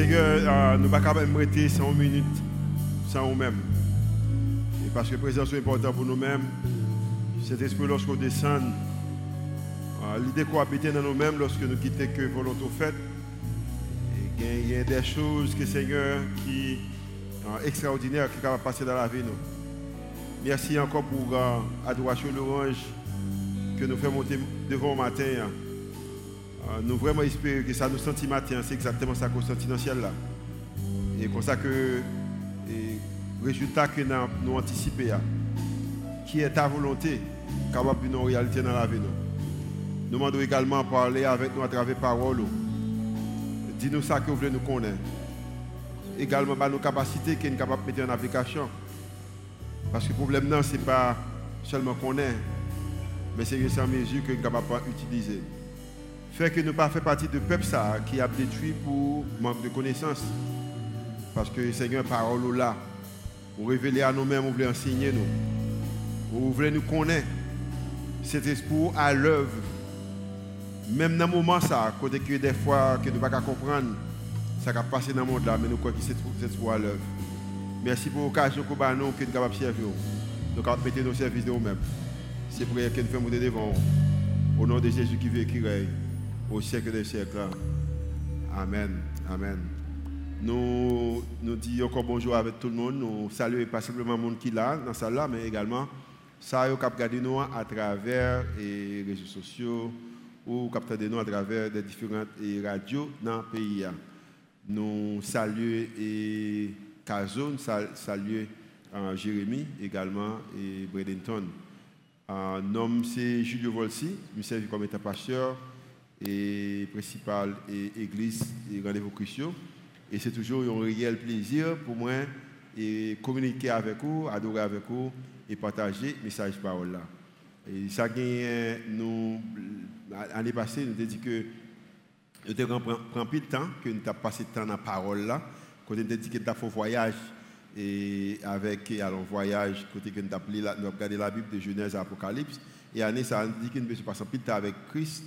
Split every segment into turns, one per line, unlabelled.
Seigneur, euh, nous ne pouvons pas rester 100 minutes sans nous-mêmes. Et parce que la présence est importante pour nous-mêmes, cet esprit, lorsqu'on descend, euh, l'idée qu'on habite dans nous-mêmes lorsque nous quittons que volonté faite, il y a des choses que Seigneur qui sont extraordinaires qui peuvent passer dans la vie. Nous. Merci encore pour l'adoration euh, l'orange que nous faisons monter devant le matin. Euh, nous vraiment espérons que ça nous sentit matin, c'est exactement ça qu'on sentit dans le ciel là. Et comme ça que le résultat que nous avons anticipé, qui est ta volonté, capable de nous réalité dans la vie. Nous demandons également parler avec nous à travers parole. Dis-nous ça que vous voulez nous connaître. Également, bah, nos capacités qui sont capables de mettre en application. Parce que le problème, ce n'est pas seulement qu'on est, mais c'est une mesure que nous sommes capables d'utiliser. Fait que nous ne pas partie de peuple ça, qui a détruit pour manque de connaissances. Parce que Seigneur, parole là, vous révéler à nous-mêmes, vous voulez enseigner nous. Vous voulez nous connaître. C'est espoir à l'œuvre. Même dans le moment ça, côté que des fois que nous ne pouvons pas comprendre, ça va passer dans le monde là, mais nous croyons que c'est espoir à l'œuvre. Merci pour l'occasion que nous sommes capables de servir. Nous sommes mettre nos services de nous-mêmes. C'est pour que nous faisons devant. Au nom de Jésus qui veut qui règne au siècle des siècles. Amen. Amen. Nous, nous disons encore bonjour avec tout le monde. Nous saluons pas simplement le monde qui est là, dans salle là, mais également ça, vous regardez nous à travers les réseaux sociaux ou capter nous à travers des différentes radios dans le pays. Nous saluons et nous saluons euh, Jérémy également et Bradenton. Euh, nom c'est Julio Volsi, je suis comme état pasteur et principal et église et rendez-vous Christian. Et c'est toujours un réel plaisir pour moi de communiquer avec vous, adorer avec vous et partager le message parole là. Et ça nous l'année passée nous avons dit que nous avons pris plus de temps que nous avons passé de temps dans la parole là, quand nous avons dit que nous avons fait un voyage et avec un voyage côté que nous avons regardé la Bible de Genèse à Apocalypse et année ça nous dit que nous passé plus de temps avec Christ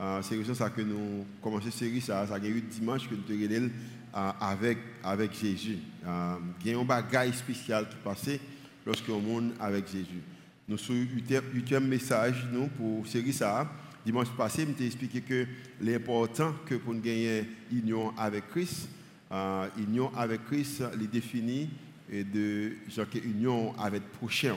euh, c'est pour ça que nous commençons série, ça, ça eu dimanche que nous te euh, avec, avec Jésus. Euh, il y a un bagage spécial qui passait lorsqu'on monde avec Jésus. Nous eu un message nous, pour série ça. Dimanche passé, je t'ai expliqué que l'important que pour nous gagner union avec Christ, union avec Christ, les définit de genre union avec prochain.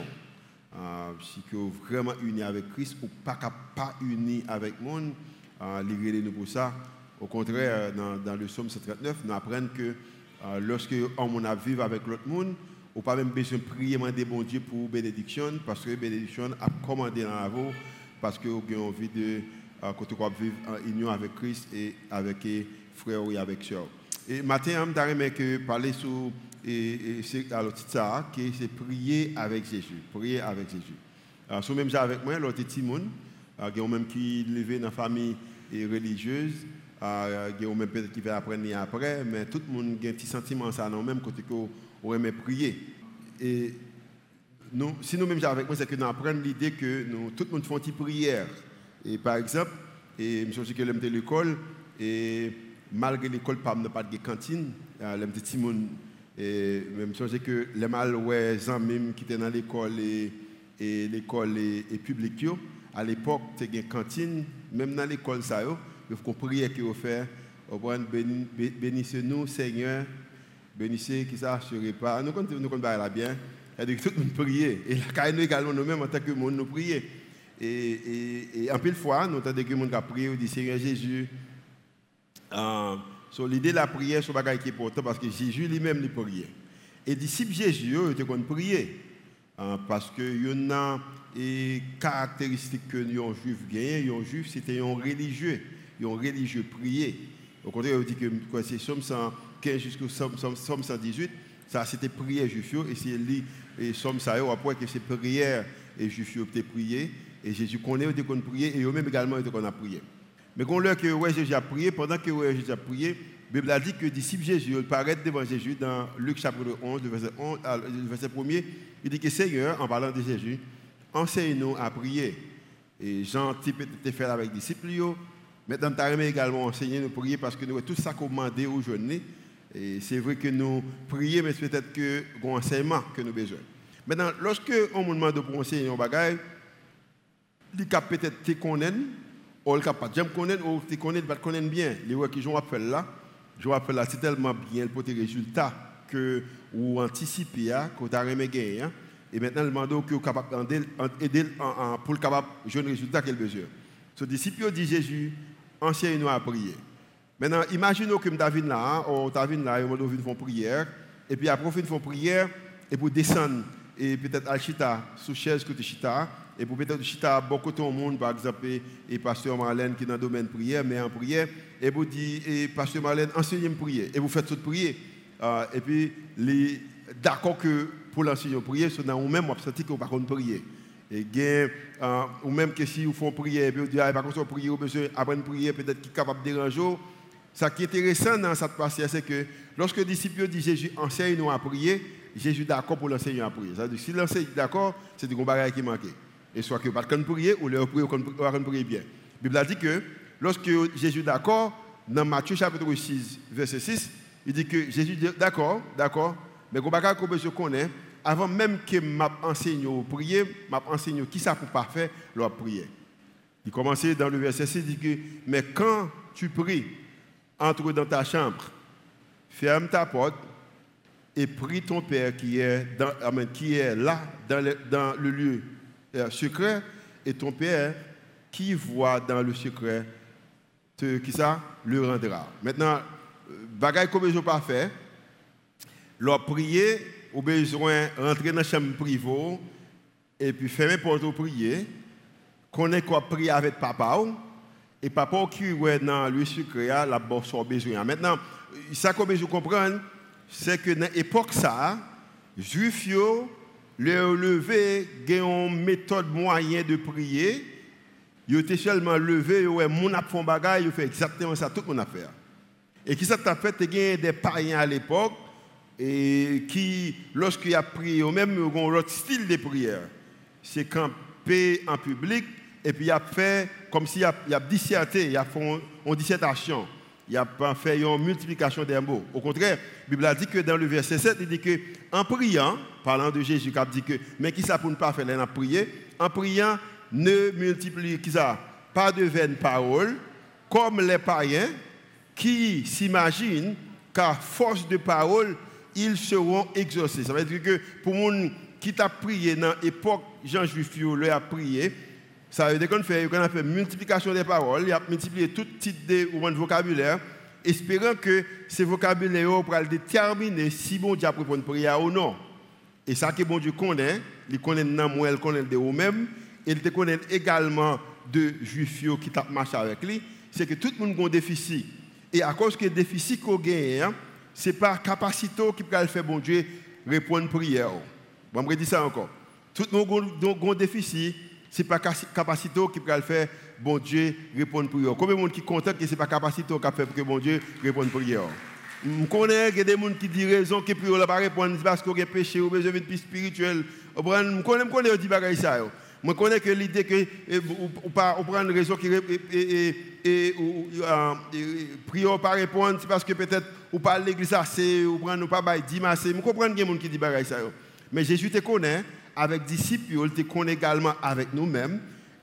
Euh, si vous vraiment uni avec Christ ou pas pas uni avec le monde, euh, nous pour ça. Au contraire, dans, le psaume 139, nous apprenons que euh, lorsque on a vivre avec l'autre monde, on pas même besoin de prier, demander bon Dieu pour bénédiction, parce que bénédiction a commandé dans la vie, parce que avez envie de euh, vivre en union avec Christ et avec les frères et avec sœurs. Et matin, je voudrais que parler sur et, c'est alors ça qui c'est prier avec Jésus, prier avec Jésus. Même avec moi, l'autre Timon, euh, qui même qui levé dans la famille religieuse, euh, qui même peut-être qui va apprendre après, mais tout le monde a un petit sentiment ça non même côté qu'on aurait prier. Et nous, si nous même avec moi, c'est que nous apprenons l'idée que nous, tout le monde fait une prière. Et par exemple, et je suis que l'aime de l'école, et malgré l'école, pas de cantine, euh, l'aime de et que les mal même qui étaient dans l'école et, et l'école et, publique à l'époque une cantine même dans l'école ça il faut prier que vous faire bénissez nous Seigneur bénissez qui ça serait pas nous quand nous là bien et tout prier et là nous également nous mêmes en tant que monde nous prier et, en pile fois nous entendons que le monde a prié dit Seigneur Jésus euh, l'idée de la prière, c'est un qui est important parce que Jésus lui-même, il priait. Et disciples Jésus, ils étaient prier. Hein, parce que y en a des caractéristiques que les juifs gagnaient. Les juifs, c'était un religieux. Un religieux prier. Au contraire, il dit que c'est Somme 115 jusqu'au Somme 118. Ça, c'était prière juif. Et c'est lui, et Somme ça, après que c'est prière et juif étaient prié. Et Jésus connaît, il qu'on prier. Et eux-mêmes également, qu'on a prié. Mais quand l'heure que ouais, Jésus a prié, pendant que ouais, Jésus a prié, la Bible a dit que les disciples Jésus paraissent devant Jésus dans Luc chapitre 11, le verset, 11, le verset 1er. Il dit que Seigneur, en parlant de Jésus, enseigne-nous à prier. Et Jean était fait avec les disciples. Maintenant, tu as également enseigné nous prier parce que nous avons tout ça commandé aujourd'hui. Et c'est vrai que nous prions, mais c'est peut-être que que nous avons besoin. Maintenant, lorsque on demande de enseigner un bagage, il peut être te connaître, ou il pas jamais ou te connaître, pas connaître bien. Les gens qui jouent appel là, je appel là, c'est tellement bien pour tes résultats que ou anticiper, que tu as gagner. Et maintenant, le demande que vous capable d'aider pour le capable de résultat qu'il a besoin. Ce disciple dit Jésus, enseigne-nous à prier. Maintenant, imaginez que David là, ou hein, David là, va faire une prière, et puis après, fait une prière, et pour descendre, et peut-être à chita, sous chaise tu chita, et pour peut-être chita beaucoup de monde, par exemple, et pasteur Marlène qui est dans le domaine de prière, mais en prière, et vous dites, et pasteur Marlène, enseignez-moi prier, et vous faites toute prière. Euh, et puis, d'accord que pour l'enseigner prier, c'est dans vous-même, vous sentez que vous ne pouvez pas prier. Et bien, euh, ou même que si vous font prier, vous dites, ah, par contre, prier, vous besoin apprendre prier, peut-être qui est capable de déranger. Ce qui est intéressant dans cette partie, c'est que lorsque les disciples disent Jésus, enseigne-nous à prier, Jésus est d'accord pour l'enseigner à prier. C'est-à-dire si l'enseigne est d'accord, c'est du bagage qui manque. Et soit que pas de prier ou le prier ou prier bien. La Bible a dit que lorsque Jésus est d'accord, dans Matthieu chapitre 6, verset 6, il dit que Jésus dit d'accord, d'accord, mais que je connais, avant même que m'a enseigné à prier, m'a enseigné qui ça pour pas faire leur prier. Il commençait dans le verset 6, il dit que mais quand tu pries, entre dans ta chambre, ferme ta porte et prie ton Père qui est, qui est là, dans le, lieu euh, secret, et ton Père qui voit dans le secret, te, qui ça, le rendra. Maintenant, bagaille comme je pas fait, leur prier, ou besoin rentrer dans la chambre privée et puis fermer porte pour prier, connaître quoi prier avec papa et papa qui est dans le secret, la bosse besoin. Maintenant, ça que je comprends, c'est que dans l'époque ça, juifs le lever une méthode moyen de prier. Ils étaient seulement levé, ouais, mon a fait bagage, ils fait exactement ça tout mon affaire. Et qui ça t'a fait, y des païens à l'époque et qui lorsqu'il a prié, même un autre style de prière. C'est camper en public et puis il a fait comme s'il a, il a disserté, il a fait une dissertation. Il a fait une multiplication des mots. Au contraire, la Bible a dit que dans le verset 7, il dit que en priant, parlant de Jésus, il a dit que, mais qui ça pour ne pas faire la prier En priant, ne multiplie qui pas de vaines paroles, comme les païens qui s'imaginent qu'à force de paroles, ils seront exaucés. Ça veut dire que pour les qui t'a prié dans l'époque Jean Juif, lui a prié, ça veut dire qu'on fait, a fait multiplication des paroles, il a multiplié tout type de vocabulaire, espérant que ce vocabulaire pourra déterminer si bon Dieu une prière ou non. Et ça que bon Dieu connaît, il connaît nous, il connaît de nous-mêmes, et il connaît également de juifs qui t'a marché avec lui, c'est que tout le monde a un déficit. Et à cause que le déficit qu'on gagne, ce n'est pas la capacité qui peut faire bon Dieu répondre à prière. Bon, je dire ça encore. Tout le monde a un déficit ce n'est pas la capacité qui peut faire bon Dieu répondre à prière. Combien de gens qui content que ce n'est pas la capacité qui fait que bon Dieu réponde à prière? Je connais des gens qui disent raison que prière ne pas répondre parce qu'on a péché ou besoin de plus spirituel. Je connais, je connais des bagages ça. Je connais que l'idée que ou pas prend une raison qui et, et, prière pas répondre, c'est parce que peut-être ou pas l'église assez ou prendre pas bail assez. Je comprends que des gens qui disent bagages ça. Mais Jésus te connaît avec disciples, il te connaît également avec nous-mêmes.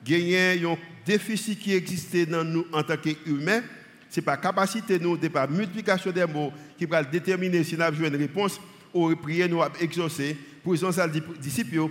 Y a un déficit qui existait dans nous en tant qu'humains. Ce n'est pas capacité, nous, de pas multiplication des mots qui va déterminer si nous avons une réponse ou prier, nous exaucer. Pour ça, disciples,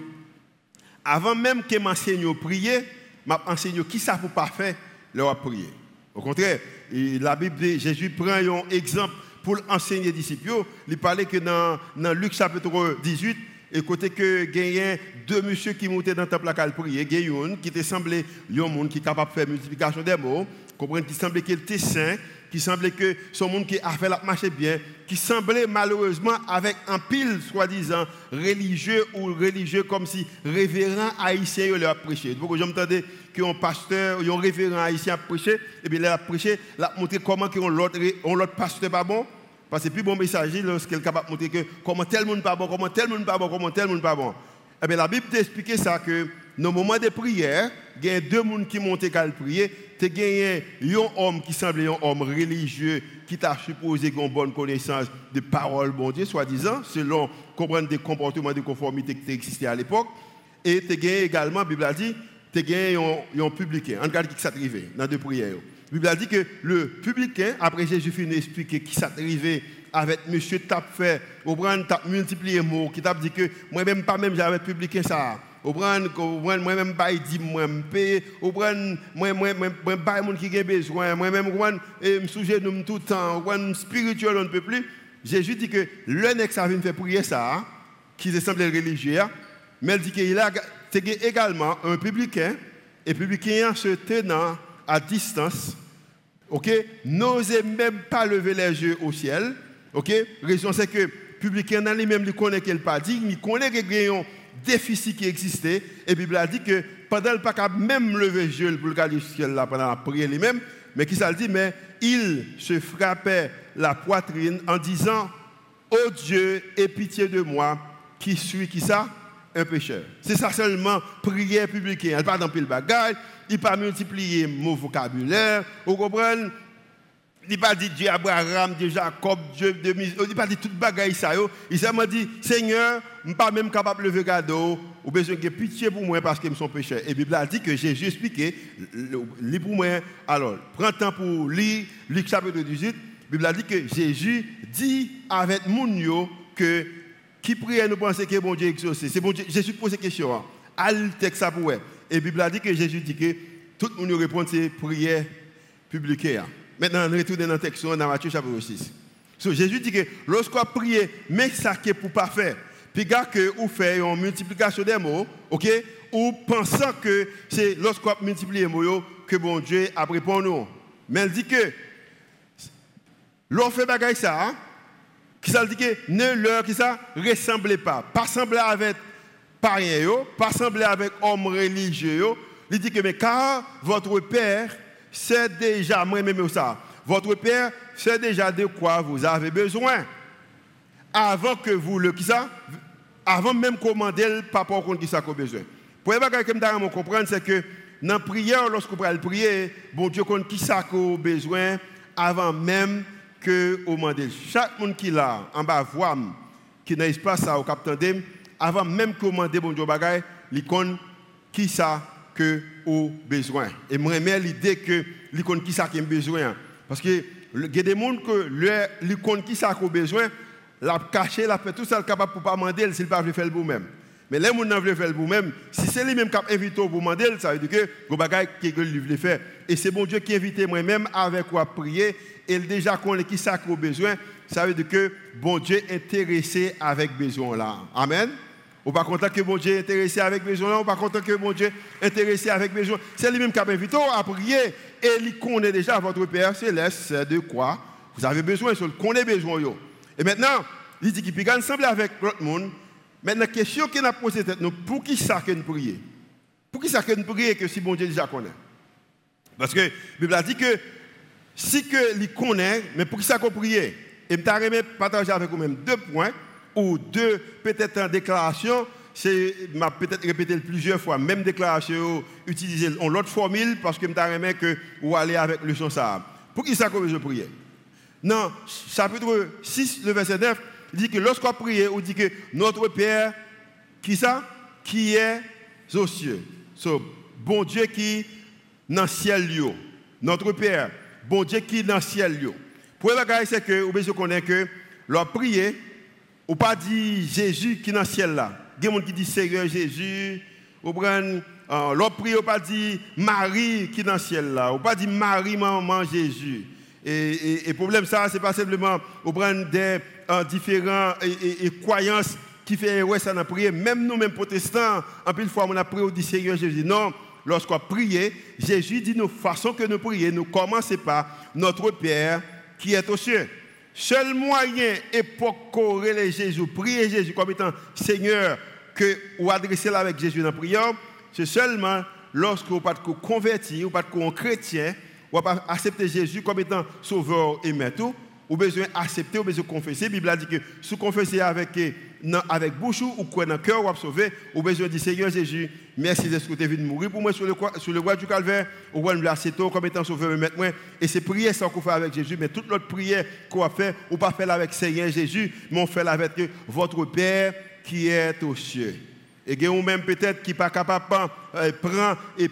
avant même que m'enseigne à prier, m'enseigne qui ça pour pas faire leur prier. Au contraire, la Bible, Jésus prend un exemple pour enseigner les disciples. Il parlait que dans, Luc chapitre 18, et côté que gagné deux monsieur qui montaient dans le temple à prier, qui te semblait un monde qui est capable de faire multiplication des mots, comprendre qui semblait qu'il était saint, qui semblait que son monde qui a fait la marche bien, qui semblait malheureusement avec un pile soi-disant religieux ou religieux comme si révérend haïtien il a prêché. Donc j'entendais qu'un pasteur, un révérend haïtien a prêché, et bien il a prêché, il a montré comment l'autre pasteur pas bon. Parce que plus bon messager lorsqu'il est capable de montrer que comment tel monde pas bon, comment tel monde pas bon, comment tel monde pas bon. Eh la Bible t'explique ça que dans le moment de prière, il y a deux personnes qui montent à prier, tu gagné un homme qui semblait un homme religieux qui t'a supposé une bonne connaissance de parole, bon Dieu, soi-disant, selon comprendre des comportements de conformité qui existaient à l'époque. Et tu gagné également, la Bible a dit, tu gagné un, publicain. On regarde qui s'est arrivé dans deux prières. La Bible a dit que le publicain, après Jésus finit d'expliquer qui s'est arrivé avec monsieur t'a fait, au t'a multiplié mots, qui t'a dit que moi-même, pas même, j'avais publié ça. Au moi-même, pas dit, moi, me paye, au moi, moi, moi, pas monde qui a besoin, moi-même, je souviens de tout le temps, spirituel, on ne peut plus. Jésus dit que le nec ça vient faire prier ça, qui semblait religieux, mais il dit qu'il a également un publicain, et publicain se tenant à distance, ok, n'osait même pas lever les yeux au ciel, Ok? Raison c'est que publicain lui-même, il connaît qu'il pas dit, il connaît qu'il y a déficit qui existait. Et Bible a dit que pendant le pas même lever yeux pour le ciel là, pendant la prière lui-même, mais qui ça dit, mais il se frappait la poitrine en disant, Oh Dieu, aie pitié de moi, qui suis qui ça? Un pécheur. C'est ça seulement prière publique. Elle pas dans le bagage, il pas multiplier mon vocabulaire. Vous comprenez? Il n'a pas dit Dieu Abraham, Dieu Jacob, Dieu de Il n'a pas dit toute bagaille ça. Il m'a dit Seigneur, je ne suis pas même capable de lever cadeau. Ou besoin de pitié pour moi parce que je suis pécheur. Et la Bible a dit que Jésus expliqué, lis pour moi. Alors, prends temps pour lire Luc chapitre 18. La Bible a dit que Jésus dit avec mon que qui prie nous penser que bon Dieu exaucé. C'est bon Dieu. Jésus pose cette question. À le texte pour Et la Bible a dit que Jésus dit que tout le monde répond c'est prière publique. Maintenant, on retourne dans le texte dans Matthieu chapitre 6. Jésus dit que lorsqu'on prie, mais ça qui est pour pas faire. Puis que vous faites une multiplication des mots, OK? Ou pensant que c'est lorsqu'on multiplie les mots que bon Dieu a nous. Mais il dit que l'on fait bagaille ça, hein? qui ça dit que ne leur qui ça ressemblez pas, pas sembler avec païens, pas sembler avec hommes religieux. Il dit que mais car votre père c'est déjà, moi-même ça, votre Père sait déjà de quoi vous avez besoin. Avant que vous le, avant même commander par rapport à qui ça a besoin. Pour que vous comprendre, c'est que dans la prière, lorsque vous le prier, bon Dieu compte qui ça a besoin avant même que vous demandez. Chaque monde qui là, en bas, voix, qui n'a pas ça au capitaine, avant même que vous demandez, bon Dieu, il compte qui ça que au besoin. Et moi, j'aime l'idée que l'icône qui ça a besoin. Parce que il y a des gens que l'icône qui ça qui a besoin, la caché, la fait tout ça capable pour pas demander s'il pas veut faire le vous-même. Mais les gens ne veulent faire le vous-même, si c'est lui-même qui a invité pour demander, ça veut dire que le bagage qui veut faire. Et c'est bon Dieu qui a invité moi-même avec quoi prier. Et déjà qu'on est qui ça a besoin, ça veut dire que bon Dieu est intéressé avec besoin là. Amen. Ou pas content que mon Dieu est intéressé avec besoin, ou pas content que mon Dieu est intéressé avec besoin. C'est lui-même qui a invité à prier et il connaît déjà votre Père céleste de quoi vous avez besoin, il connaît besoin. Et maintenant, il dit qu'il peut ensemble avec l'autre monde. Maintenant, la question qu'il a posée, c'est pour qui ça que nous prions? Pour qui ça que nous prions que si mon Dieu déjà connaît? Parce que la Bible a dit que si que il connaît, mais pour qui ça qu'on prie Et je vais partager avec vous-même deux points ou deux peut-être en déclaration, c'est m'a peut-être répété plusieurs fois, même déclaration, utiliser l'autre formule parce que je me que ou aller avec le son ça. Pour qui ça que je prie Non, chapitre 6, le verset 9, dit que lorsqu'on prie, on dit que notre Père, qui ça? Qui est aux cieux. So, bon Dieu qui dans le ciel. Notre Père, bon Dieu qui dans le ciel. Pour le c'est que, vous connaître que, leur prier, ou pas dit Jésus qui est dans le ciel là. Il y a des gens qui disent Seigneur Jésus. Ou prend euh, l'autre prie, ou pas dit Marie qui est dans le ciel là. Ou pas dit Marie, maman Jésus. Et le problème, ça, c'est pas simplement ou prendre des euh, différentes et, croyances qui fait ouais ça dans prière. Même nous, même protestants, en plus fois, on a prié, au dit Seigneur Jésus. Non, lorsqu'on prie, Jésus dit nous façon que nous prions, nous commençons par notre Père qui est aux cieux. Seul moyen époque les Jésus, prier Jésus comme étant Seigneur, que ou adresser avec Jésus dans la prière, c'est seulement lorsque vous pas converti, ou pas chrétien, ou pas accepter Jésus comme étant sauveur et maître, ou besoin accepter, ou besoin confesser. La Bible a dit que si confesser avec, avec bouche ou quoi dans le cœur, ou sauver, ou besoin dire Seigneur Jésus, merci de ce que tu es venu mourir pour moi sur le, sur le bois du calvaire, ou me placer comme étant sauveur et moi. Et c'est prière sans qu'on fait avec Jésus, mais toute notre prière qu'on fait, ou pas faire avec Seigneur Jésus, mais on fait avec votre Père qui est aux cieux. Et vous même peut-être qui pas capable de euh, prendre et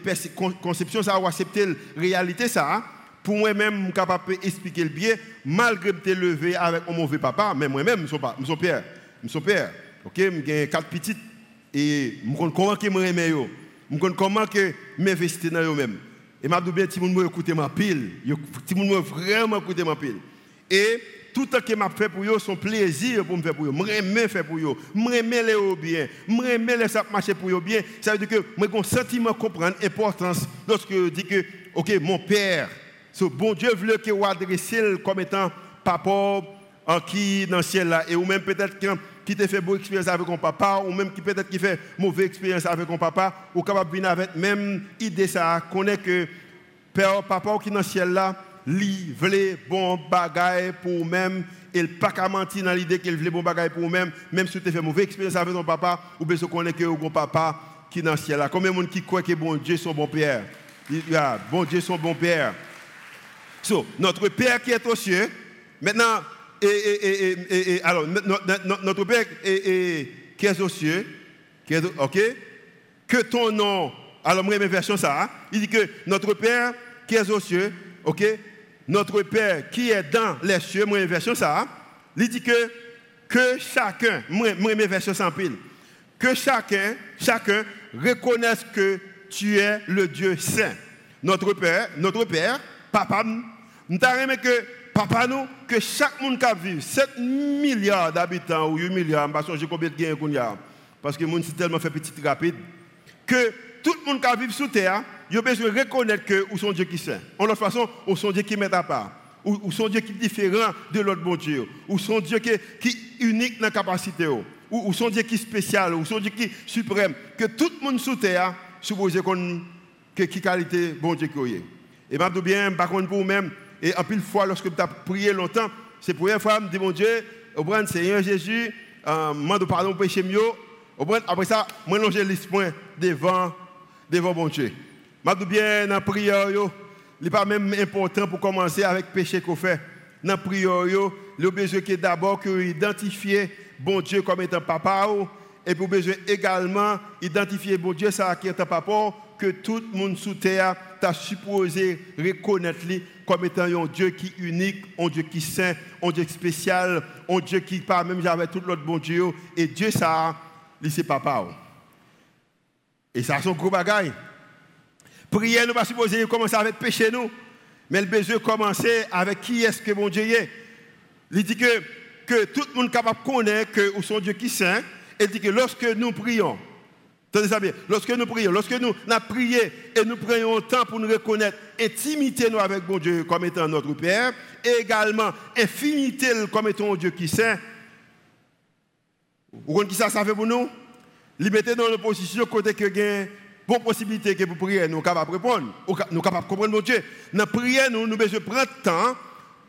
conception, ça, ou accepter la réalité, ça. Hein pour moi-même, je suis capable d'expliquer le bien, malgré que je levé avec mon mauvais papa, mais moi-même, je suis père. Je suis père. Ok, j'ai quatre petites et je connais comment je me Je connais comment je m'investis dans eux-mêmes. Et je dis bien, si vous écouter ma pile, si vous vraiment écouter ma pile. Et tout ce que je fais pour eux, son plaisir pour me faire pour eux. Je me faire pour eux. Je me les bien. Je me les marcher pour eux bien. Ça veut dire que j'ai un sentiment l'importance lorsque je dis que, ok, mon père, ce bon Dieu veut que vous adressez comme étant papa en qui dans le ciel là. Et ou même peut-être qui t'a fait bonne expérience avec ton papa, ou même qui peut-être qui fait mauvaise expérience avec ton papa, ou capable de venir avec même idée ça, connaît que père, papa qui dans le ciel là, voulait bon bagaille pour même et pas qu'à mentir dans l'idée qu'il voulait bon bagaille pour même même si tu fait mauvaise expérience avec ton papa ou bien connaît que bon papa qui dans le ciel là. Combien de monde qui croit que bon Dieu son bon père? Bon Dieu son bon père. So, notre Père qui est aux cieux, maintenant, et, alors, notre Père qui est aux cieux, qui est, ok, que ton nom, alors moi, mes version ça, hein, il dit que notre Père qui est aux cieux, ok, notre Père qui est dans les cieux, moi, mes version ça, hein, il dit que, que chacun, moi, mes versions sans pile, que chacun, chacun reconnaisse que tu es le Dieu saint. Notre Père, notre Père, papa, nous que papa nous, que chaque monde qui vit, 7 milliards d'habitants ou 8 milliards, je ne sais combien de qu'on a, parce que le monde tellement fait petit rapide, que tout le monde qui vit sur terre, il a besoin de reconnaître que ou son Dieu qui saint. En l'autre façon, ou son Dieu qui met à part. Ou, son Dieu qui est différent de l'autre bon Dieu. Ou son Dieu qui, est unique dans la capacité. Ou, ou son Dieu qui est spécial. Ou son Dieu qui est suprême. Que tout le monde sur terre suppose que qui qualité bon Dieu qui est. Et je bien, par contre, vous-même, et en pile fois, lorsque tu as prié longtemps, c'est pour une fois, je dis, mon Dieu, au point Seigneur Jésus, euh, demande pardon pour péché mieux. Après ça, moi, j'ai l'esprit devant, devant mon Dieu. Je dis bien, dans la prière, il n'est pas même important pour commencer avec le péché qu'on fait. Dans la prière, le besoin qui est d'abord identifier bon Dieu comme étant papa, et pour besoin également identifier bon Dieu ça qui est un papa, que tout le monde sous terre t'a supposé reconnaître comme étant un Dieu qui est unique, un Dieu qui est saint, un Dieu spécial, un Dieu qui pas même j'avais tout l'autre bon Dieu. Et Dieu, ça, c'est papa. Et ça, c'est un gros bagaille. Prière, nous pas supposé commencer avec péché, nous. Mais le besoin commencer avec qui est-ce que mon Dieu est. Il dit que, que tout le monde est capable de connaître que son Dieu qui est saint. Il dit que lorsque nous prions, Tenez ça bien. Lorsque nous prions, lorsque nous avons prié et nous prenons le temps pour nous reconnaître, intimité nous avec bon Dieu comme étant notre Père, et également infinité comme étant un Dieu qui saint. Vous comprenez qui ça, ça fait pour nous? Nous mettez dans une position côté que une bonne possibilité que pour prier, nous capables de répondre, nous capables de comprendre mon Dieu. Dans prière, nous, nous devons prendre le temps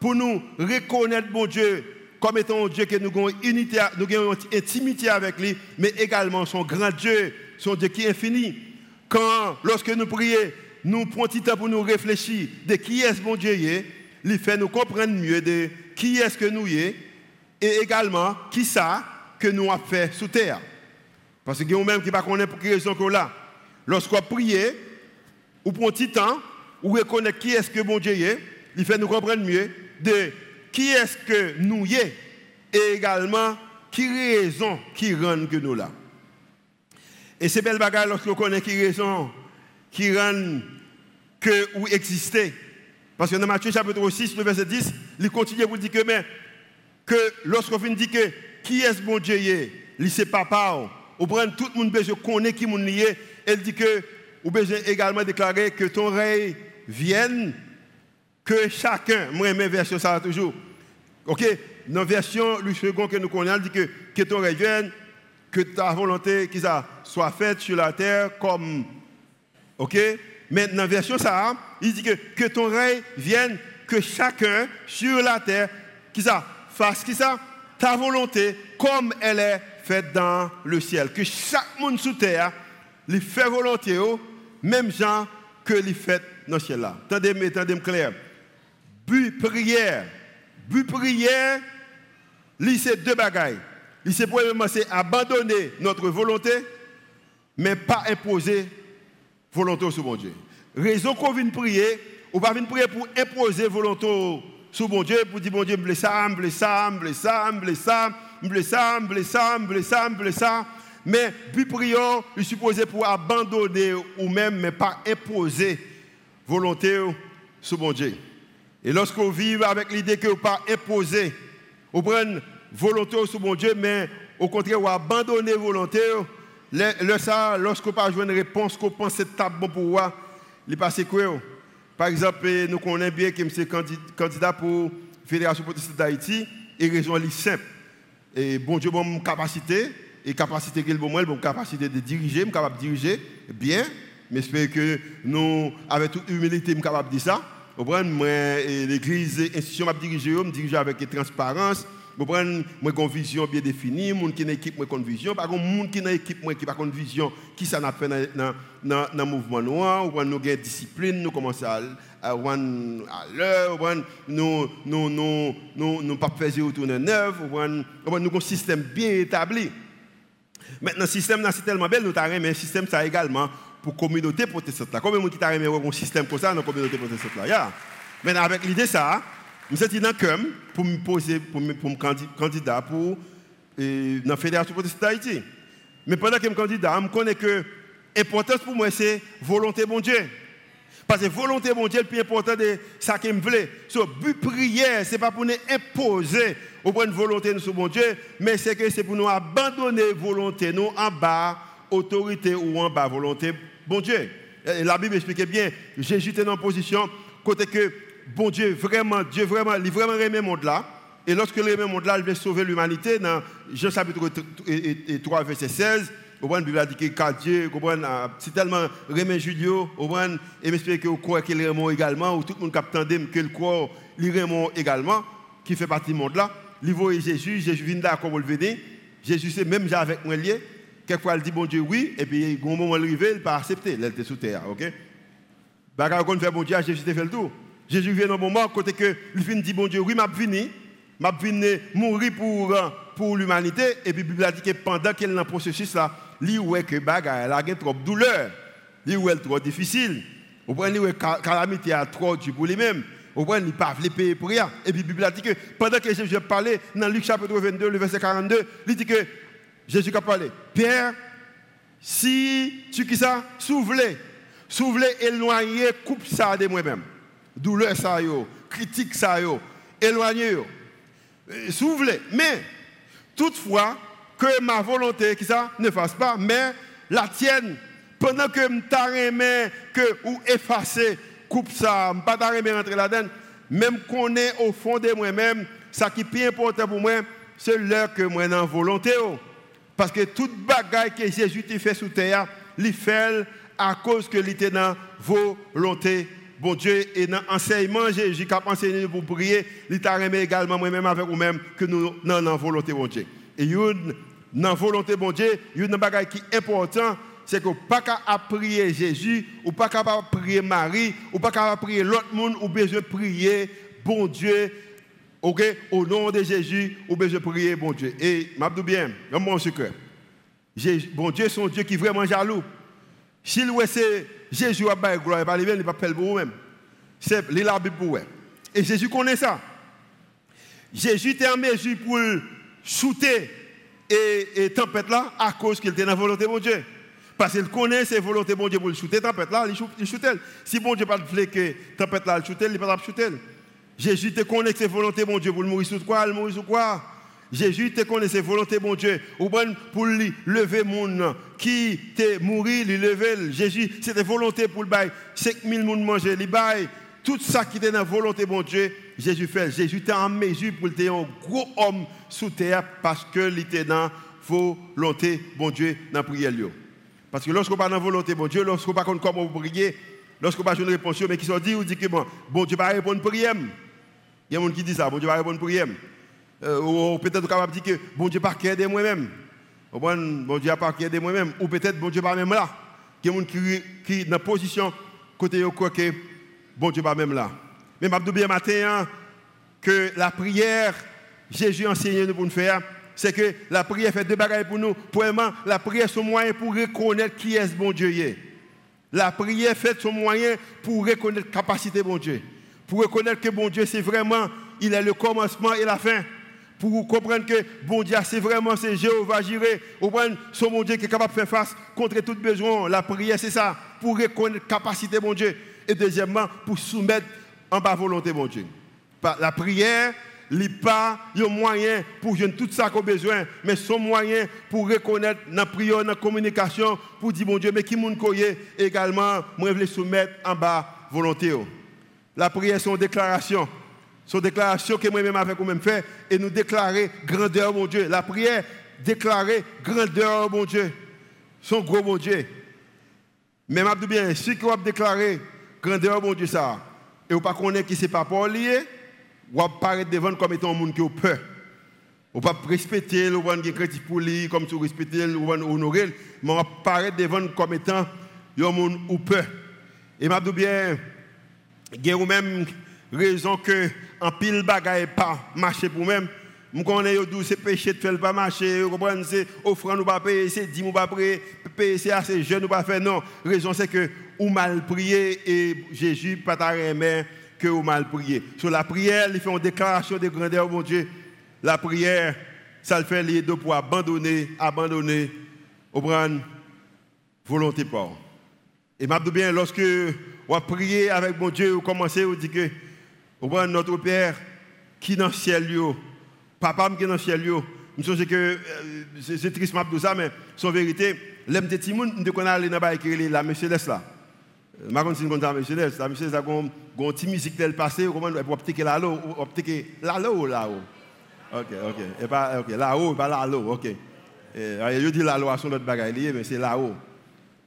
pour nous reconnaître mon Dieu comme étant un Dieu que nous avons une intimité avec lui, mais également son grand Dieu son Dieu qui est infini. Quand, lorsque nous prions, nous prenons du temps pour nous réfléchir de qui est ce mon Dieu il fait nous comprendre mieux de qui est-ce que nous sommes et également qui ça que nous avons fait sous terre. Parce que nous même qui ne connaît pour quelle raison qu'on là. Lorsqu'on prie, ou prend du temps, ou reconnaît qui est-ce que mon Dieu est, il fait nous comprendre mieux de qui est-ce que nous sommes et également qui raison qui rend que nous là. Et c'est belle bagarre lorsqu'on connaît qui raison, qui rend que ou exister. Parce que dans Matthieu chapitre 6, le verset 10, il continue pour dire que, mais, que lorsqu'on dit que qui est ce bon Dieu, il c'est papa, ou prend tout le monde besoin connaître qui mon est, elle dit que ou besoin également déclarer que ton règne vienne, que chacun, moi mes versions ça toujours. OK, dans la version le second que nous connaissons, elle dit que, que ton règne vienne, que ta volonté soit faite sur la terre comme. OK? La version ça, il dit que, que ton règne vienne, que chacun sur la terre qui ça? Fasse qui ça? Ta volonté comme elle est faite dans le ciel. Que chaque monde sous terre, lui fait volonté, même gens que lui fait dans le ciel là. Attendez-moi, attendez clair. But prière. But prière, c'est deux bagailles. C'est premièrement, c'est abandonner notre volonté, mais pas imposer volonté sur mon Dieu. Raison qu'on vient prier, on va venir prier pour imposer volonté sur mon Dieu, pour dire, mon Dieu, me me ça, me me ça, me me ça. Mais puis prions, il supposé pour abandonner ou même, mais pas imposer volonté sur mon Dieu. Et lorsqu'on vit avec l'idée que pas imposer, on prend volonté sur mon Dieu, mais au contraire, on abandonner volonté, le, ça, lorsqu'on pas une réponse qu'on pense c'est bon pour moi, il passe quoi Par exemple, nous connaissons bien que je candidat pour la Fédération protestante d'Haïti, et raison est simple. Et bon Dieu, bon capacité, et capacité qu'il bon moi, bon capacité de diriger, capable de diriger bien, mais j'espère que nous, avec toute humilité, je suis capable de dire ça. L'église, l'institution m'a dirigé, je dirige avec transparence. Je prends une vision bien définie, gens qui une équipe, une vision. Par contre, gens qui une équipe, qui ont une vision, qui ça n'a fait dans le mouvement noir, nous avons une discipline, nous commençons à à l'heure, nous nous nous nous nous pas faire retourner neuf, nous avons un système bien établi. Maintenant, le système c'est tellement belle, nous avons un système ça également pour la communauté protestante. Combien de gens qui ont un système comme ça dans la communauté protestante là Maintenant, avec l'idée ça, je suis dans le pour me poser pour me, pour me candidat pour la Fédération protestante d'Haïti. Mais pendant que je suis candidat, je connais que l'importance pour moi, c'est volonté bon Dieu. Parce que volonté bon Dieu, le plus important de ça qui me voulait. Ce but prière, ce n'est pas pour nous imposer au point de volonté sur bon Dieu, mais c'est que c'est pour nous abandonner volonté nous en bas, autorité ou en bas volonté bon Dieu. La Bible explique bien, Jésus était dans une position côté que bon Dieu, vraiment, Dieu vraiment, il vraiment aimé le monde là. Et lorsque il le monde là, il veut sauver l'humanité. Dans Jean chapitre 3, verset 16, la Bible dit que Dieu, c'est tellement remet Julio, et j'espère que vous croyez qu'il remet également, ou tout le monde qui que le croit, il remet également, qui fait partie du monde là. Il voit Jésus, Jésus vient là comme le venez. Jésus c'est même avec moi lié. Quelquefois, il dit bon Dieu oui, et puis, au moment où il arrive, il n'a pas accepté, il était sous terre. ok? Bagarre qu'on fait bon Dieu, Jésus fait le tour. Jésus vient dans un moment côté que vient dit bon Dieu, oui, m'a venu, m'a venu mourir pour pour l'humanité. Et puis la Bible dit que pendant qu'elle est dans le processus là, lui ouais que elle a trop de douleur, lui ouais trop difficile. Vous prenez ouais calamité a trop du pour lui-même. Vous prenez il pas payer pour rien. Et puis la Bible dit que pendant que Jésus parlait dans Luc chapitre 22 le verset 42, il dit que Jésus a parlé, Père, si tu qui ça, soufflez, soufflez éloigner coupe ça de moi-même douleur ça critique ça yo, éloigné yo. Euh, S'ouvre mais toutefois que ma volonté qui ne fasse pas mais la tienne. Pendant que me que ou effacer coupe ça, pas t'arrêter rentrer là-dedans, même qu'on est au fond de moi-même, ça qui est plus important pour moi, c'est l'heure que moi dans volonté parce que toute bagaille que Jésus fait sous terre, il fait à cause que était dans volonté bon Dieu, et dans l'enseignement, Jésus qui a enseigné pour prier, il t'a remis également moi-même avec vous-même que nous dans la volonté bon Dieu. Et dans la volonté bon Dieu, il y a une chose qui est important, c'est que pas qu'à prier Jésus, ou pas qu'à prier Marie, ou pas qu'à prier l'autre monde, ou besoin prier bon Dieu, ok, au nom de Jésus, ou besoin prier bon Dieu. Et, m'abdou bien, dans mon secret. Bon Dieu, c'est un Dieu qui est vraiment jaloux. S'il c'est Jésus a pas gloire, il pas il pas faire pour vous-même. C'est la Bible pour vous. Et Jésus connaît ça. Jésus était en mesure pour shooter et, tempête là à cause qu'il était dans la volonté de Dieu. Parce qu'il connaît ses volontés de Dieu pour shooter tempête là, il shoot, Si bon Dieu pas de que tempête là, il shooter, il pas shooter. Jésus te connaît ses volontés de Dieu pour mourir sous quoi, il mourir sous quoi Jésus te connaît ses volontés, mon Dieu. Ou bon pour lui lever mon qui te mourir, lui lever. Jésus, c'était volonté pour le bail. 5000 monde manger, lui bail. Tout ça qui était dans la volonté, mon Dieu, Jésus fait. Jésus était en mesure pour être un gros homme sous terre parce que était dans la volonté, mon Dieu, dans la prière. Parce que lorsqu'on pas dans la volonté, mon Dieu, lorsqu'on pas comment vous prier, lorsqu'on pas une réponse, mais qui sont dit, ou dit que bon, bon Dieu va répondre prière. Il y a des gens qui disent ça, bon Dieu va répondre rien. Euh, ou peut-être capable de dire que bon Dieu pas de moi-même. Bon Dieu pas de moi-même. Ou peut-être bon Dieu pas même là. Il y a des gens qui sont dans la position côté quoi que bon Dieu pas même là. Mais je bien hein, que la prière, Jésus enseigne nous pour nous faire, c'est que la prière fait deux bagages pour nous. Premièrement, la prière est un moyen pour reconnaître qui est ce bon Dieu. La prière fait son moyen pour reconnaître la capacité de bon Dieu. Pour reconnaître que bon Dieu, c'est vraiment, il est le commencement et la fin. Pour comprendre que bon Dieu, c'est vraiment c'est Jéhovah Jiré. Son bon Dieu qui est capable de faire face contre tout besoin. La prière, c'est ça. Pour reconnaître la capacité de bon Dieu. Et deuxièmement, pour soumettre en bas volonté bon Dieu. La prière, n'est pas un moyen pour jouer tout ça qu'on besoin, mais son moyen pour reconnaître la prière, la communication, pour dire, bon Dieu, mais qui koye également, moi je veux soumettre en bas volonté. La prière, c'est une déclaration. Une déclaration que moi-même avec vous-même fait, et nous déclarer grandeur, mon Dieu. La prière, déclarer grandeur, mon Dieu. Son gros, mon Dieu. Mais je bien, si vous déclarer grandeur, mon Dieu, ça, et vous ne connaissez pas qui c'est pas pour lié, ou apparaître devant comme étant un monde qui a peur. Ou pas respecter, ou pas critique pour lui, comme tu respecter, ou pas honorer, mais apparaître devant comme étant un monde qui a peur. Et dit bien, a même raison que en pile bagaille pas marcher pour même. Je connais que c'est péché de faire pas marcher, vous comprenez, c'est offrande ou pas payer, c'est dit ou pas payer, c'est assez jeune ou pas faire. Non, raison c'est que ou mal prier et Jésus pas ta que vous mal prier. Sur la prière, il fait une déclaration de grandeur, mon Dieu. La prière, ça le fait les deux pour abandonner, abandonner, prendre volonté pour. Et m'a bien, lorsque vous priez avec mon Dieu, vous commencez, vous dites que vous prenez notre Père qui est dans le ciel, papa qui est dans le ciel, je pense que euh, c'est triste de ça, mais en vérité, l'aime de Timoun, nous connaissons aller dans la Mercedes là. Je ne sais pas si avez Mercedes, la Mercedes a une petite musique tel passé, comment on peut optiquer là-haut, optiquer là-haut ou là-haut Ok, ok. Et pas, ok, là-haut, pas là-haut, ok. Je dis là-haut son autre bagaille, mais c'est là-haut.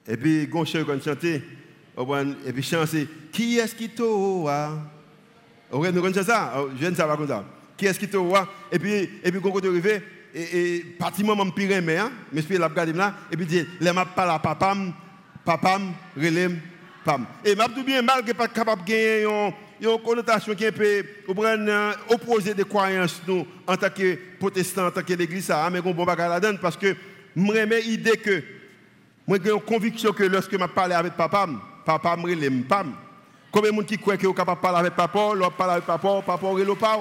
Et puis, quand je chante, et puis chanter, qui est-ce qui t'a Ok, nous connaissons ça, oh, je ne sais pas comme ça. Qui est-ce qui t'a Et puis, et puis quand est arrivé, et, et je me pire, mais, hein, mais je suis là, et puis, les m'a pas là, papa, papa, relève, et je bien, malgré pas capable de gagner une connotation qui est un peu euh, opposée des croyances nous en tant que protestants, en tant que l'église, ça, mais bon bagage là-dedans parce que j'ai l'idée que moi j'ai une conviction que lorsque je parle avec papa, papa me relève pam. Combien de gens qui croient que est capable de parler avec papa, leur parle avec papa, papa relève pas.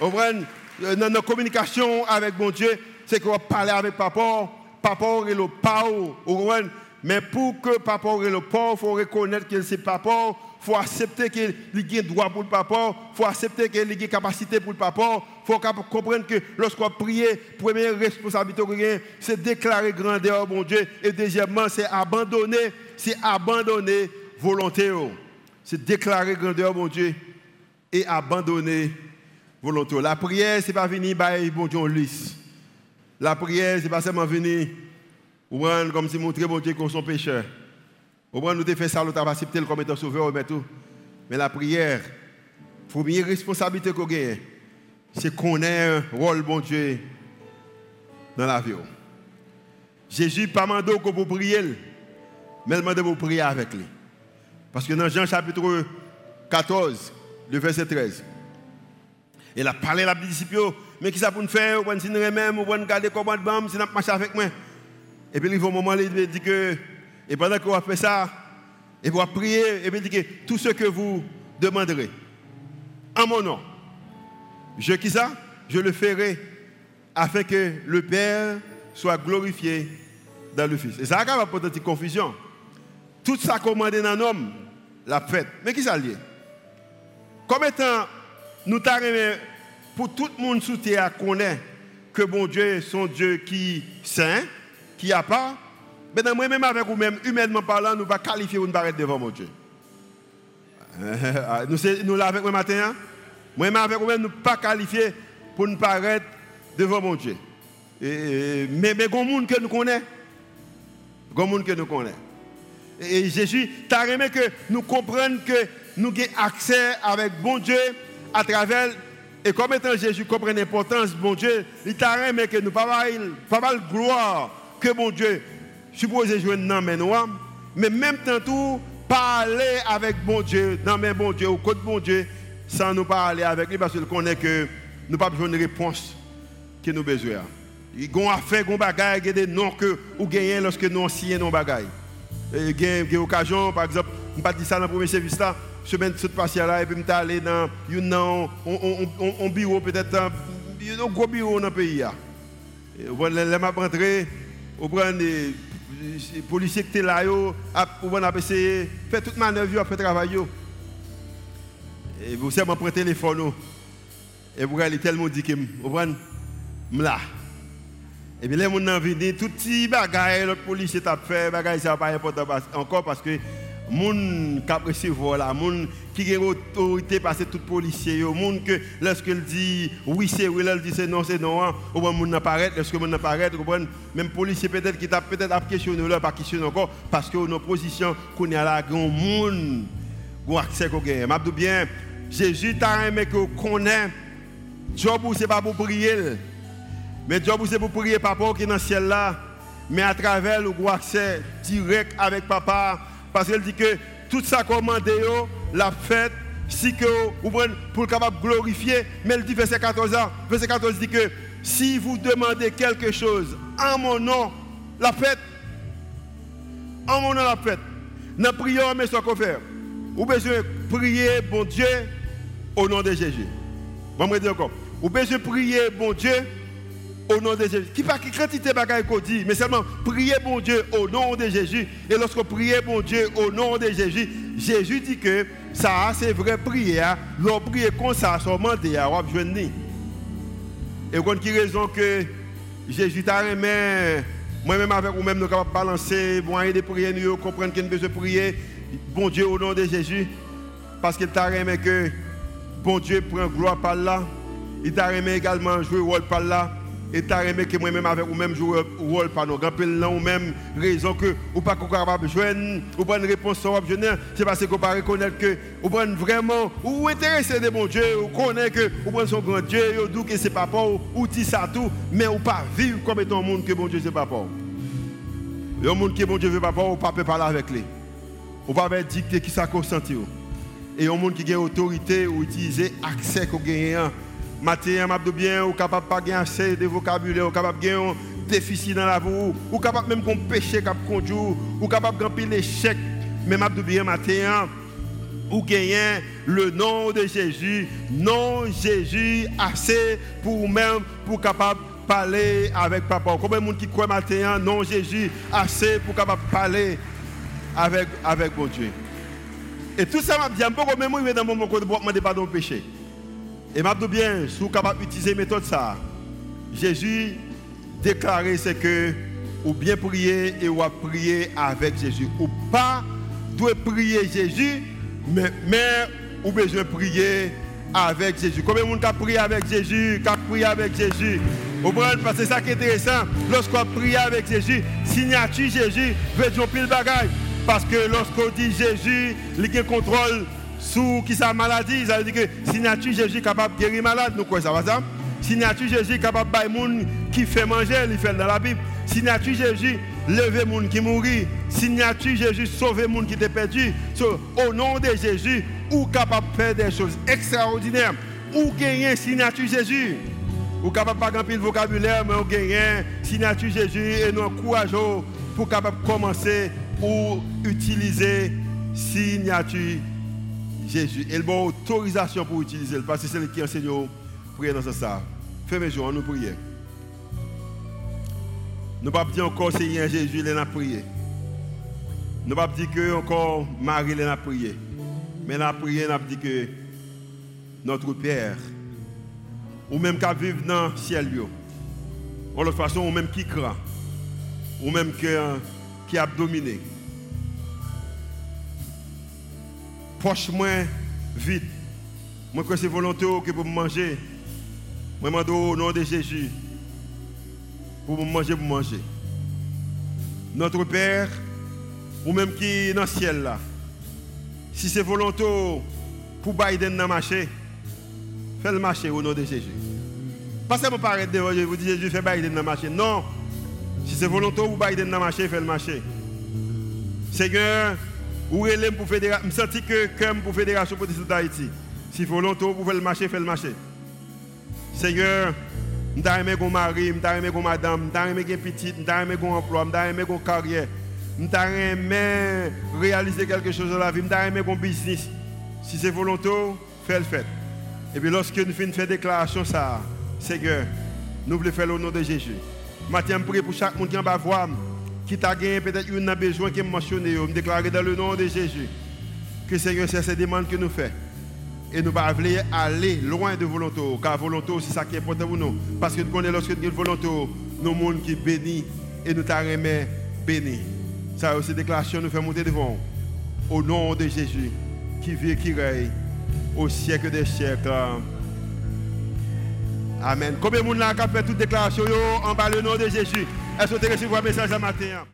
Vous comprenez? Euh, Dans notre communication avec mon Dieu, c'est qu'on va parler avec papa, papa relève pas. Vous comprenez? Mais pour que papa ait le port, il faut reconnaître que c'est papa. Il faut accepter qu'il a droit pour le papa. Il faut accepter qu'il a capacité pour le papa. Il faut comprendre que lorsqu'on prie, première responsabilité, c'est déclarer grandeur bon Dieu. Et deuxièmement, c'est abandonner, c'est abandonner volonté. C'est déclarer grandeur au bon Dieu et abandonner volonté. La prière, ce n'est pas venir bon Dieu lisse. La prière, ce n'est pas seulement venir ou comme si montrer bon Dieu qu'on sont pécheurs. Ou nous avons fait ça, nous avons accepté comme étant sauveur, mais tout. Mais la prière, première responsabilité qu'on a, c'est qu'on ait un rôle, bon Dieu, dans la vie. Jésus pas demandé que vous priez, mais il de vous prier avec lui. Parce que dans Jean chapitre 14, le verset 13, il a parlé à la disciples, mais qui ça pour nous faire, on va même, on va garder comment si on marche avec moi. Et puis, il va un moment, il dit que, et pendant qu'on va faire ça, et va prier, et puis il dit que tout ce que vous demanderez, en mon nom, je qui ça? Je le ferai afin que le Père soit glorifié dans le Fils. Et ça va pas une confusion. Tout ça commandé dans l'homme, la fête. Mais qui ça lié Comme étant, nous t'arrivons pour tout le monde sous terre connaît que bon Dieu son Dieu qui est saint, qui a pas, mais moi-même avec vous-même, humainement parlant, nous va qualifier pour nous paraître devant mon Dieu. nous nous là avec moi matin, hein? moi-même avec vous-même, nous pas qualifier pour nous paraître devant mon Dieu. mais il y a des que nous connaissons. Des gens que nous connaissons. Et Jésus, tu as aimé que nous comprenions que nous avons accès avec bon Dieu à travers, et comme étant Jésus comprend l'importance, bon Dieu, il t'a mais que nous pas mal gloire que bon Dieu supposé jouer dans mais mais même temps parler avec bon Dieu, dans mes bon Dieu, au côté bon Dieu, sans nous parler avec lui parce qu'il connaît que nous pas besoin de réponse que nous besoin. Il y a affaire, il y a des noms que nous gagnons lorsque nous signons nos bagailles. Il y a une occasion, par exemple, je pas dire ça dans le premier service là, semaine toute passée là, et puis je aller dans un bureau, peut-être un gros bureau dans le pays. Et je rentré, on prend des policiers qui étaient là, on a essayé de faire toute manœuvre, faire travail. Et vous savez, je prends téléphone. Et vous avez tellement dit que je là. Et bien, les gens sont venus, tout petit bagaille, le policier t'a fait, bagaille, ça pas important encore parce que les gens qui recevoir là, les gens qui ont autorité passer tout policier, les gens que lorsqu'il dit oui c'est oui, il dit c'est non c'est non, au moins gens apparaissent, lorsque gens apparaissent, même policier peut-être qui t'a peut-être questionné là, pas questionné encore parce que nos positions qu'on est là, grand monde, ont accès qu'on gagne. Je bien, Jésus t'a aimé que connaît, job c'est pas pour prier. Mais Dieu c'est pour prier papa qui est dans le ciel là, mais à travers le accès direct avec papa, parce qu'il dit que tout ça commandé, la fête, si que vous pour capable glorifier, mais il dit verset 14 ans, verset 14 dit que si vous demandez quelque chose en mon nom, la fête, en mon nom la fête, dans prière, mais ce qu'on fait, vous besoin prier, bon Dieu, au nom de Jésus. Vous besoin prier, bon Dieu, au nom de Jésus. Qui pas qui quantité bagaille qu'on dit, mais seulement prier bon Dieu au nom de Jésus. Et lorsque prier bon Dieu au nom de Jésus, Jésus dit que ça c'est vrai prière. L'on prie comme ça, son mandé à Et qu'on qui raison que Jésus t'a remis, moi-même avec vous-même, nous capables de balancer, moyen de prier, nous comprendre qu'il besoin de prier, bon Dieu au nom de Jésus. Parce qu'il t'a remis que bon Dieu prend gloire par là. Il t'a remis également jouer rôle par là. Et tu as aimé que moi-même avec vous-même jouer rôle par nous. Grand là ou même raison que ou pas capable joindre, ou pas une réponse sur c'est parce qu'on pas reconnaître que ou pas vraiment ou intéressé de bon Dieu, ou connaît que ou pas son grand Dieu, ou dit que c'est pas pour ou dit ça tout, mais ou pas vivre comme étant un monde que bon Dieu c'est pas pour. Un monde que bon Dieu veut pas pour, ou pas peut parler avec lui. Ou pas dicter qui ça. Et un monde qui a autorité ou utiliser accès qu'on gagne Matin, je bien, ou capable pas gagner assez de vocabulaire, ou capable gagner un déficit dans la vie, ou capable même qu'on péché cap conduire, ou capable gagner l'échec. Mais je bien matin, ou gagner le nom de Jésus, non Jésus assez pour même pour capable parler avec papa. Combien de monde qui croit matin, non Jésus assez pour capable parler avec avec mon Dieu? Et tout ça m'a dit, je peux même dans mon moment de demander pardon péché. Et m'a bien, si vous capable d'utiliser méthode ça, Jésus déclaré c'est que ou bien prier et ou prier avec Jésus. Ou pas doit prier Jésus, mais, mais ou besoin prier avec Jésus. Combien de monde a prié avec Jésus, qui a prié avec Jésus? Vous comprenez? Parce que c'est ça qui est intéressant. Lorsqu'on prie avec Jésus, signature Jésus veut dire pile bagaille. Parce que lorsqu'on dit Jésus, il contrôle sous qui sa maladie, ça veut dire que signature Jésus capable de guérir malade, nous quoi ça va ça? Signature Jésus capable de monde qui fait manger, il fait dans la Bible. Signature Jésus lever monde qui mourit. Signature Jésus sauver monde qui était perdu. au nom de Jésus, ou capable de faire des choses extraordinaires, ou gagner signature Jésus. Ou capable pas de vocabulaire, mais ou gagner signature Jésus et nous encourageons pour capable commencer ou utiliser signature Jésus. Il a autorisation pour utiliser parce que c'est lui qui enseigne prier dans ce sens. Fermez les nous prions. Nous ne pas dire encore Seigneur Jésus, il a prié. Nous ne pas dire encore Marie il a prié. Mais la prière, nous dit que notre Père, ou même qui vit dans le ciel, ou de façon, ou même qui craint, ou même qui a dominé. Poche moi vite. Moi c'est volonté que pour manger. Moi je au nom de Jésus. Pour manger, pour manger. Notre Père, ou même qui est dans le ciel là. Si c'est volonté pour Biden dans marché, fais le marché au nom de Jésus. Pas seulement paraître devant vous dites Jésus, fais Biden dans le marché. Non. Si c'est volontaire, vous Biden dans le marché, fais le marché. Seigneur, où est pour fédération Je sens que comme pour fédération protestante d'Haïti. Si volontaire, vous faites le marché, fais le marché. Seigneur, je aimé mon mari, je aimé mon madame, je aimé mon petit, je aimé mon emploi, je aimé mon carrière. Je aimé réaliser quelque chose dans la vie, je aimé mon business. Si c'est volontaire, fais le fait. Et puis lorsque nous finissons faire déclaration, ça, Seigneur, nous voulons faire au nom de Jésus. Maintenant, je prie pour chaque monde qui va voir, qui t'a gagné peut-être une besoin qui est mentionné, me déclarer dans le nom de Jésus que Seigneur, c'est ces demandes que nous faisons. Et nous ne voulons aller loin de volonté, car volonté, c'est ça qui est important pour nous. Parce que nous connaissons lorsque nous volonté, nous monde qui bénit et nous t'arrêtons béni. Ça aussi, déclaration nous fait monter devant. Au nom de Jésus, qui vit et qui règne au siècle des siècles. Amen. Combien de monde a fait toute déclaration en bas le nom de Jésus? Est-ce que tu as reçu un message ce matin